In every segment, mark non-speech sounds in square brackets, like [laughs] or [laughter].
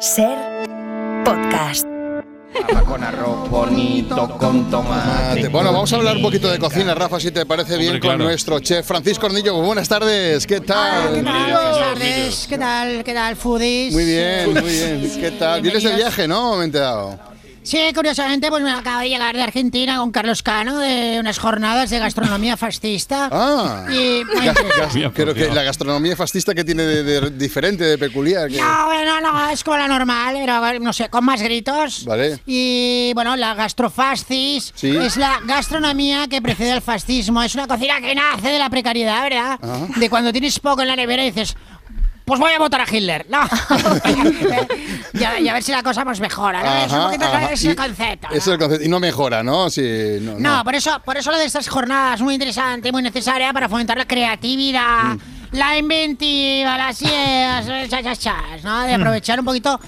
Ser podcast. Con arroz bonito, con tomate. Bueno, vamos a hablar un poquito de cocina, Rafa, si te parece bien, con nuestro chef Francisco Hornillo. Buenas tardes, ¿qué ¿Qué tal? tal? Buenas tardes. ¿Qué tal? ¿Qué tal, foodies? Muy bien, muy bien. ¿Qué tal? Vienes de viaje, ¿no? Me he enterado. Sí, curiosamente, pues me acabo de llegar de Argentina con Carlos Cano de unas jornadas de gastronomía [laughs] fascista. Ah. Y, [laughs] Gas- gas- creo que la gastronomía fascista que tiene de, de diferente, de peculiar. que- No, bueno, no, es como la normal, pero no sé, con más gritos. Vale. Y bueno, la gastrofascis Sí. es la gastronomía que precede al fascismo. Es una cocina que nace de la precariedad, ¿verdad? Ajá. De cuando tienes poco en la nevera y dices. Pues voy a votar a Hitler. No. y, a, y a ver si la cosa pues mejora. ¿no? es un Ajá, poquito ajá. ese Y- el concepto. ese es ¿no? el concepto. Y no mejora, ¿no? Sí, no, No, no. por eso, por eso lo de estas jornadas muy interesante, muy necesaria para fomentar la creatividad, Mm. la inventiva, las ideas, [laughs] ¿no? De aprovechar un poquito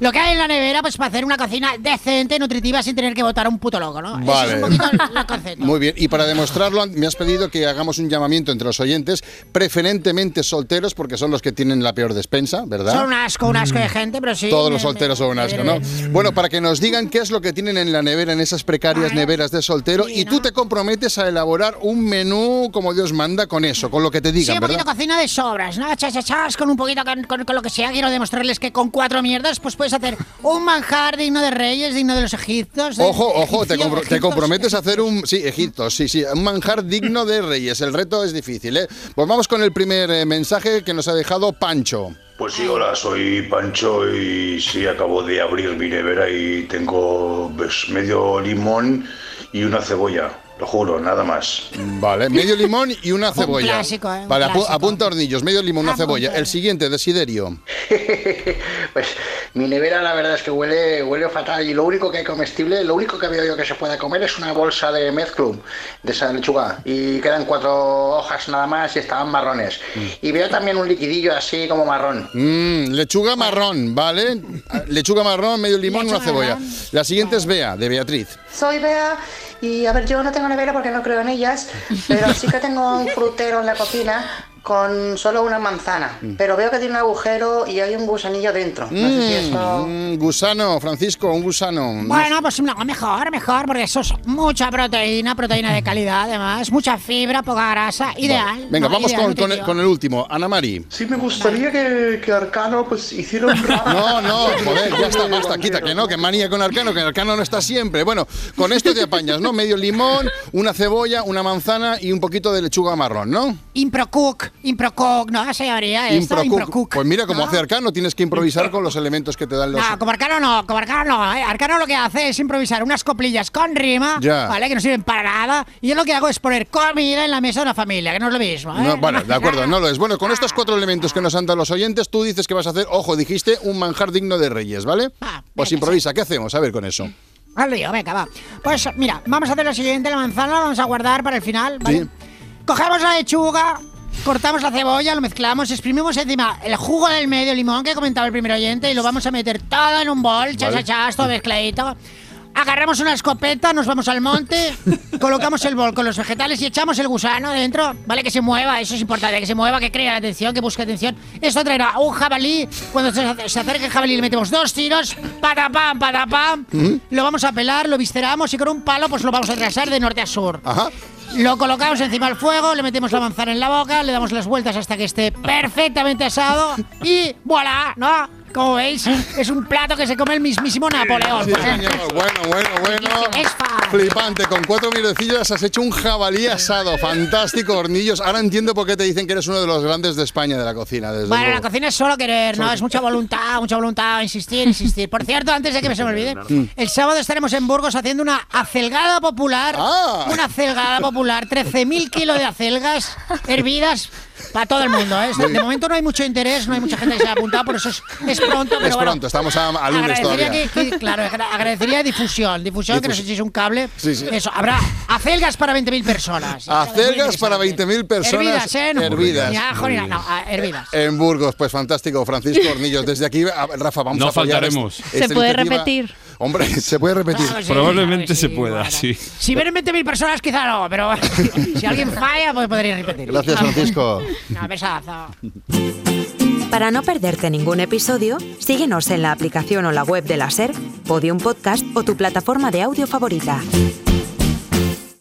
lo que hay en la nevera pues para hacer una cocina decente, nutritiva, sin tener que votar a un puto loco, ¿no? Vale. es un poquito el, concepto. Muy bien, y para demostrarlo me has pedido que hagamos un llamamiento entre los oyentes, preferentemente solteros, porque son los que tienen la peor despensa, ¿verdad? Son un asco, un asco de gente, pero sí. Todos los solteros son un asco, ¿no? Bueno, para que nos digan qué es lo que tienen en la nevera, en esas precarias neveras de soltero, sí, y tú ¿no? te comprometes a elaborar un menú como Dios manda con eso, con lo que te Sí, digan, un poquito cocina de sobras, ¿no? Chas, chas, chas, con un poquito, con, con- con lo que sea. Quiero demostrarles que con cuatro mierdas, pues puedes hacer un manjar digno de reyes, digno de los egipcios. de- Ojo, ojo, te, compro- te comprometes a hacer un... Sí, Egipto, sí, sí, un manjar digno de reyes. El reto es difícil, ¿eh? Pues vamos con el primer eh, mensaje que nos ha dejado Pancho. Pues sí, hola, soy Pancho y sí, acabo de abrir mi nevera y tengo pues, medio limón y una cebolla, lo juro, nada más. Vale, medio [laughs] limón y una cebolla. clásico, ¿eh? Un Vale, apu- apunta hornillos, medio limón, una Apunta. cebolla. El siguiente, Desiderio. [laughs] Pues mi nevera la verdad es que huele, huele fatal y lo único que hay comestible, lo único que veo yo que se puede comer es una bolsa de mezclum, de esa lechuga, y quedan cuatro hojas nada más y estaban marrones. Y veo también un liquidillo así como marrón. Mm, lechuga marrón, ¿vale? Lechuga marrón, medio limón y una Lechuga cebolla. marrón. La siguiente es Bea, de Beatriz. Soy Bea y a ver, yo no tengo nevera porque no creo en ellas, pero sí que tengo un frutero en la cocina con solo una manzana, pero veo que tiene un agujero y hay un gusanillo dentro. No sé si esto... Mm, gusano, Francisco, un gusano. Bueno, pues no, mejor, mejor, porque eso es mucha proteína, proteína de calidad, además, mucha fibra, poca grasa, ideal. Venga, ¿no? vamos Ideal, con, con el, nutritivo. con el último. Ana Mari. Sí, me gustaría que, que Arcano pues hiciera un. [laughs] No, no, joder, ya está, basta, quita, que no, que manía con Arcano, que Arcano no está siempre. Bueno, con esto te apañas, ¿no? Medio limón, una cebolla, una manzana y un poquito de lechuga marrón, ¿no? Improcook, Improcook, ¿no? Se llamaría esto, Improcook. Improcook. Pues mira, como ¿no? hace Arcano, tienes que improvisar con los elementos que te dan los... No, como Arcano no, como Arcano no, ¿eh? Arcano lo que hace es improvisar unas coplillas con rima, Ya. ¿vale? Que no sirven para nada. Y yo lo que hago es poner comida en la mesa de una familia, que no es lo mismo, ¿eh? No, bueno, de acuerdo, no lo es. Bueno, con estos cuatro elementos que nos han dado los oyentes, tú dices que vas a hacer, ojo, dijiste un manjar digno de reyes, ¿vale? Ah, Pues improvisa, ¿qué hacemos? A ver con eso. Al lío, venga, va. Pues mira, vamos a hacer lo siguiente, la manzana la vamos a guardar para el final, ¿vale? Sí. Cogemos la lechuga, cortamos la cebolla, lo mezclamos, exprimimos encima el jugo del medio limón que comentaba el primer oyente y lo vamos a meter todo en un bol, chas, Vale. chas, chas, todo mezcladito. Agarramos una escopeta, nos vamos al monte, [laughs] colocamos el bol con los vegetales y echamos el gusano dentro, ¿vale? Que se mueva, eso es importante, que se mueva, que crea la atención, que busque atención. Esto traerá un jabalí, cuando se, acerque el jabalí le metemos dos tiros, patapam, patapam, lo vamos a pelar, lo visceramos y con un palo pues lo vamos a atrasar de norte a sur. Ajá. Lo colocamos encima del fuego, le metemos la manzana en la boca, le damos las vueltas hasta que esté perfectamente asado y voilà, ¿no? Como veis, es un plato que se come el mismísimo Napoleón. Sí, señor. Bueno, bueno, bueno. Flipante. Con cuatro mierdecillas has hecho un jabalí asado. Fantástico, hornillos. Ahora entiendo por qué te dicen que eres uno de los grandes de España de la cocina. Desde Bueno, la cocina es solo querer, ¿no? Es mucha voluntad, mucha voluntad, insistir, insistir. Por cierto, antes de que me se me olvide, el sábado estaremos en Burgos haciendo una acelgada popular. Ah. Una acelgada popular, 13.000 kilos de acelgas hervidas para todo el mundo. ¿eh? De momento no hay mucho interés, no hay mucha gente que se ha apuntado, por eso es, es pronto. Pero Es bueno, pronto, estamos a, a lunes agradecería todavía. que, que- claro, agra- agradecería difusión, difusión, que nos echéis un cable. Sí, sí. Eso, habrá acelgas para 20.000 personas. [laughs] Acelgas para 20.000 personas Hervidas, ¿eh? No, hervidas. Ni ajo ni nada, no, hervidas. En Burgos, pues fantástico, Francisco Hornillos. Desde aquí, Rafa, vamos No a apoyar faltaremos. esta- Se esta puede iniciativa. repetir. Hombre, [laughs] se puede repetir. Claro, sí, Probablemente se pueda, bueno. sí. Si vienen 20.000 personas, quizá no, pero [laughs] si alguien falla, pues podría repetir. Gracias, Francisco. Un besazo. Para no perderte ningún episodio, síguenos en la aplicación o la web de la SER, Podium Podcast o tu plataforma de audio favorita.